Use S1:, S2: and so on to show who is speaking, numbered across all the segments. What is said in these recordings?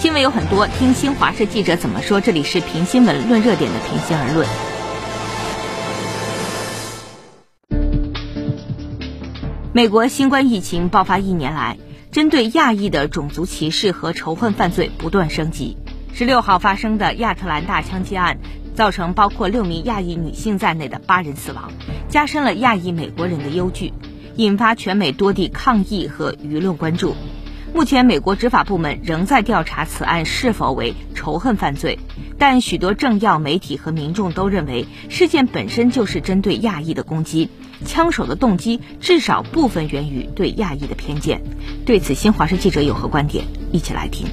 S1: 新闻有很多，听新华社记者怎么说。这里是评新闻、论热点的平心而论。美国新冠疫情爆发一年来，针对亚裔的种族歧视和仇恨犯罪不断升级。十六号发生的亚特兰大枪击案，造成包括六名亚裔女性在内的八人死亡，加深了亚裔美国人的忧惧，引发全美多地抗议和舆论关注。目前，美国执法部门仍在调查此案是否为仇恨犯罪，但许多政要、媒体和民众都认为事件本身就是针对亚裔的攻击，枪手的动机至少部分源于对亚裔的偏见。对此，新华社记者有何观点？一起来听。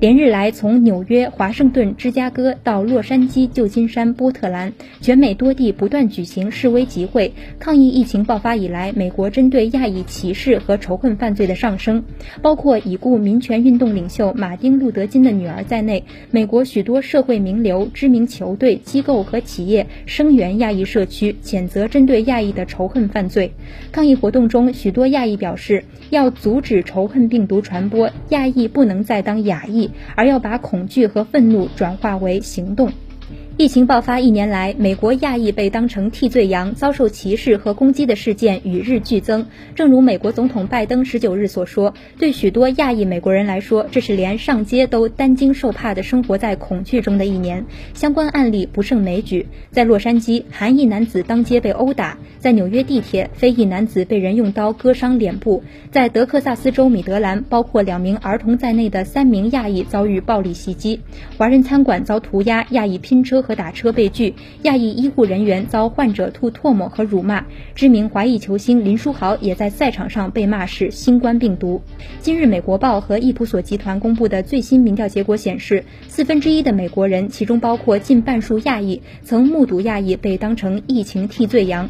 S2: 连日来，从纽约、华盛顿、芝加哥到洛杉矶、旧金山、波特兰，全美多地不断举行示威集会，抗议疫情爆发以来，美国针对亚裔歧视和仇恨犯罪的上升。包括已故民权运动领袖马丁·路德·金的女儿在内，美国许多社会名流、知名球队、机构和企业声援亚裔社区，谴责针对亚裔的仇恨犯罪。抗议活动中，许多亚裔表示要阻止仇恨病毒传播，亚裔不能再当亚裔。而要把恐惧和愤怒转化为行动。疫情爆发一年来，美国亚裔被当成替罪羊，遭受歧视和攻击的事件与日俱增。正如美国总统拜登十九日所说，对许多亚裔美国人来说，这是连上街都担惊受怕的生活在恐惧中的一年。相关案例不胜枚举，在洛杉矶，韩裔男子当街被殴打；在纽约地铁，非裔男子被人用刀割伤脸部；在德克萨斯州米德兰，包括两名儿童在内的三名亚裔遭遇暴力袭击；华人餐馆遭涂鸦，亚裔拼车。和打车被拒，亚裔医护人员遭患者吐唾沫和辱骂，知名华裔球星林书豪也在赛场上被骂是新冠病毒。今日，美国报和易普索集团公布的最新民调结果显示，四分之一的美国人，其中包括近半数亚裔，曾目睹亚裔被当成疫情替罪羊。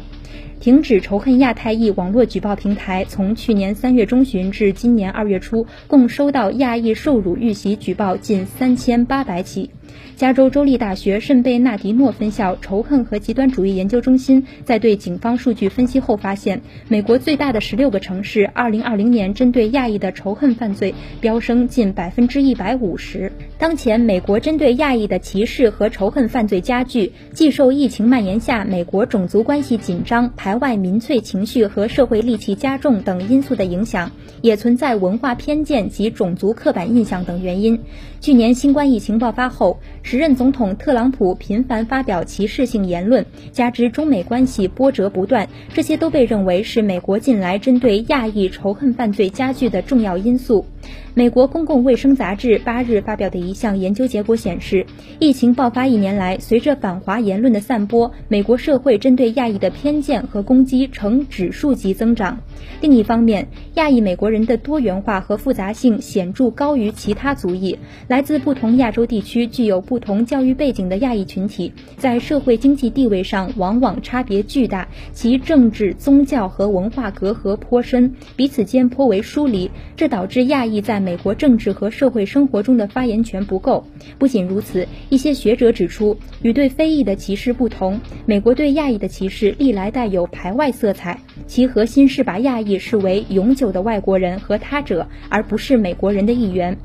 S2: 停止仇恨亚太裔网络举报平台从去年三月中旬至今年二月初，共收到亚裔受辱遇袭举报近三千八百起。加州州立大学圣贝纳迪诺分校仇恨和极端主义研究中心在对警方数据分析后发现，美国最大的十六个城市，二零二零年针对亚裔的仇恨犯罪飙升近百分之一百五十。当前，美国针对亚裔的歧视和仇恨犯罪加剧，既受疫情蔓延下美国种族关系紧张、排外民粹情绪和社会戾气加重等因素的影响，也存在文化偏见及种族刻板印象等原因。去年新冠疫情爆发后，时任总统特朗普频繁发表歧视性言论，加之中美关系波折不断，这些都被认为是美国近来针对亚裔仇恨犯罪加剧的重要因素。美国公共卫生杂志八日发表的一项研究结果显示，疫情爆发一年来，随着反华言论的散播，美国社会针对亚裔的偏见和攻击呈指数级增长。另一方面，亚裔美国人的多元化和复杂性显著高于其他族裔。来自不同亚洲地区、具有不同教育背景的亚裔群体，在社会经济地位上往往差别巨大，其政治、宗教和文化隔阂颇深，彼此间颇为疏离。这导致亚裔裔在美国政治和社会生活中的发言权不够。不仅如此，一些学者指出，与对非裔的歧视不同，美国对亚裔的歧视历来带有排外色彩，其核心是把亚裔视为永久的外国人和他者，而不是美国人的一员。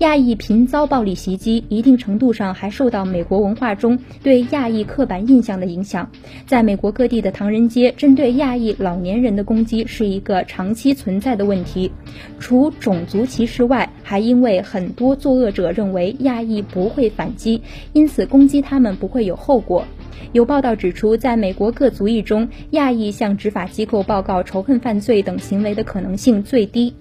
S2: 亚裔频遭暴力袭击，一定程度上还受到美国文化中对亚裔刻板印象的影响。在美国各地的唐人街，针对亚裔老年人的攻击是一个长期存在的问题。除种族歧视外，还因为很多作恶者认为亚裔不会反击，因此攻击他们不会有后果。有报道指出，在美国各族裔中，亚裔向执法机构报告仇恨犯罪等行为的可能性最低。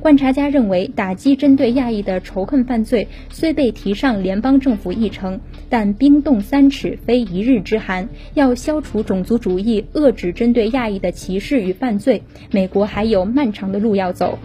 S2: 观察家认为，打击针对亚裔的仇恨犯罪虽被提上联邦政府议程，但冰冻三尺非一日之寒。要消除种族主义，遏制针对亚裔的歧视与犯罪，美国还有漫长的路要走。